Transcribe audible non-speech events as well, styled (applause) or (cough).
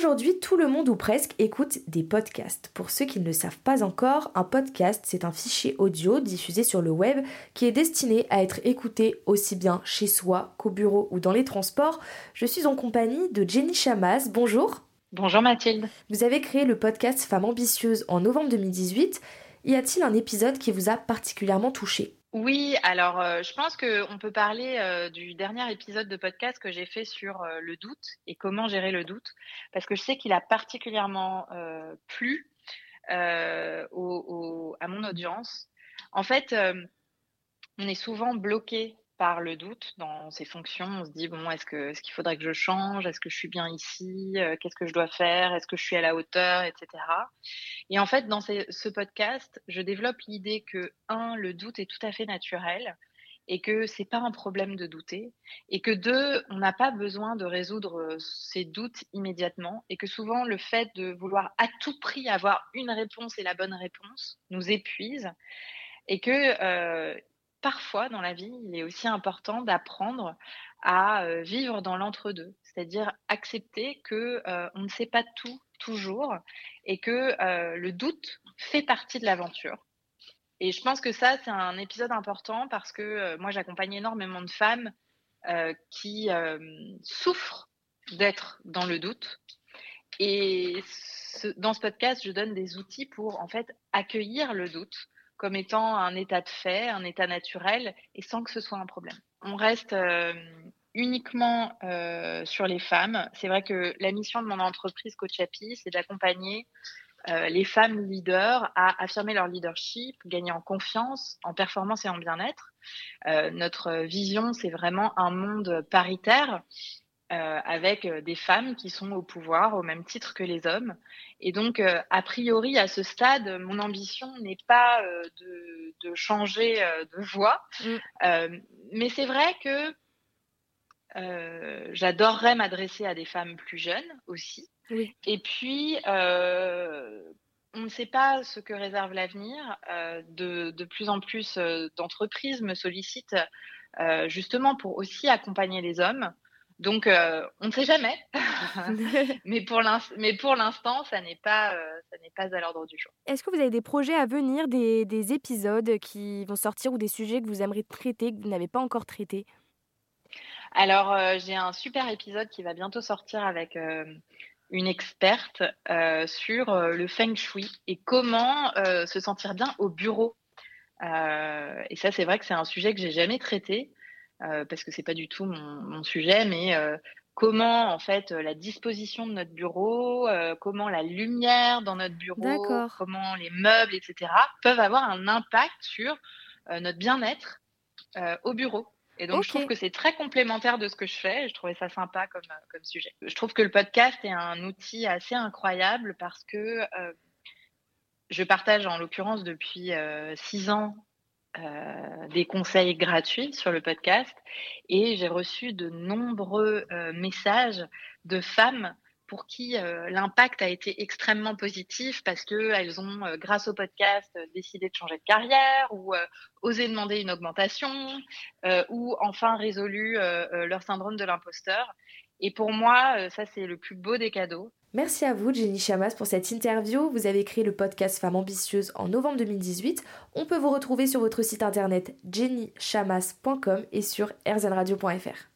Aujourd'hui, tout le monde ou presque écoute des podcasts. Pour ceux qui ne le savent pas encore, un podcast, c'est un fichier audio diffusé sur le web qui est destiné à être écouté aussi bien chez soi qu'au bureau ou dans les transports. Je suis en compagnie de Jenny Chamas. Bonjour. Bonjour Mathilde. Vous avez créé le podcast Femmes ambitieuses en novembre 2018. Y a-t-il un épisode qui vous a particulièrement touché oui, alors euh, je pense qu'on peut parler euh, du dernier épisode de podcast que j'ai fait sur euh, le doute et comment gérer le doute, parce que je sais qu'il a particulièrement plu à mon audience. En fait, on est souvent bloqué par le doute dans ses fonctions. On se dit bon, est-ce que ce qu'il faudrait que je change? Est-ce que je suis bien ici? Euh, Qu'est-ce que je dois faire? Est-ce que je suis à la hauteur, etc. Et en fait, dans ce podcast, je développe l'idée que un, le doute est tout à fait naturel et que c'est pas un problème de douter et que deux, on n'a pas besoin de résoudre ces doutes immédiatement et que souvent le fait de vouloir à tout prix avoir une réponse et la bonne réponse nous épuise et que euh, parfois dans la vie, il est aussi important d'apprendre à euh, vivre dans l'entre-deux, c'est-à-dire accepter que euh, on ne sait pas tout toujours et que euh, le doute fait partie de l'aventure. Et je pense que ça, c'est un épisode important parce que moi, j'accompagne énormément de femmes qui souffrent d'être dans le doute. Et dans ce podcast, je donne des outils pour en fait accueillir le doute, comme étant un état de fait, un état naturel, et sans que ce soit un problème. On reste euh, uniquement euh, sur les femmes. C'est vrai que la mission de mon entreprise Coach Happy, c'est d'accompagner euh, les femmes leaders à affirmer leur leadership, gagner en confiance, en performance et en bien-être. notre vision, c'est vraiment un monde paritaire euh, avec euh, des femmes qui sont au pouvoir au même titre que les hommes. Et donc, euh, a priori, à ce stade, mon ambition n'est pas de, de, changer de voix. Mm. mais c'est vrai que j'adorerais m'adresser à des femmes plus jeunes aussi. Et puis, on ne sait pas ce que réserve l'avenir. de, de, plus en plus d'entreprises me sollicitent justement pour aussi accompagner les hommes. Donc, euh, on ne sait jamais. (laughs) (laughs) mais pour l'instant, ça n'est pas, euh, pas à l'ordre du jour. Est-ce que vous avez des projets à venir, des, épisodes qui vont sortir ou des sujets que vous aimeriez traiter, que vous n'avez pas encore traités? Alors, euh, j'ai un super épisode qui va bientôt sortir avec une experte sur le feng shui et comment se sentir bien au bureau. et ça, c'est vrai que c'est un sujet que j'ai jamais traité. Euh, parce que c'est pas du tout mon, sujet, mais euh, comment en fait la disposition de notre bureau, euh, comment la lumière dans notre bureau, comment les meubles, etc. peuvent avoir un impact sur notre bien-être au bureau. Et donc, je trouve que c'est très complémentaire de ce que je fais. Je trouvais ça sympa comme, comme sujet. Je trouve que le podcast est un outil assez incroyable parce que je partage en l'occurrence depuis six ans euh, des conseils gratuits sur le podcast et j'ai reçu de nombreux euh, messages de femmes pour qui euh, l'impact a été extrêmement positif parce que elles ont, grâce au podcast, décidé de changer de carrière ou osé demander une augmentation ou enfin résolu leur syndrome de l'imposteur. Et pour moi, ça c'est le plus beau des cadeaux. Merci à vous, Jenny Chamas, pour cette interview. Vous avez créé le podcast Femmes ambitieuses en novembre 2018. On peut vous retrouver sur votre site internet jennychamas.com et sur rzradio.fr.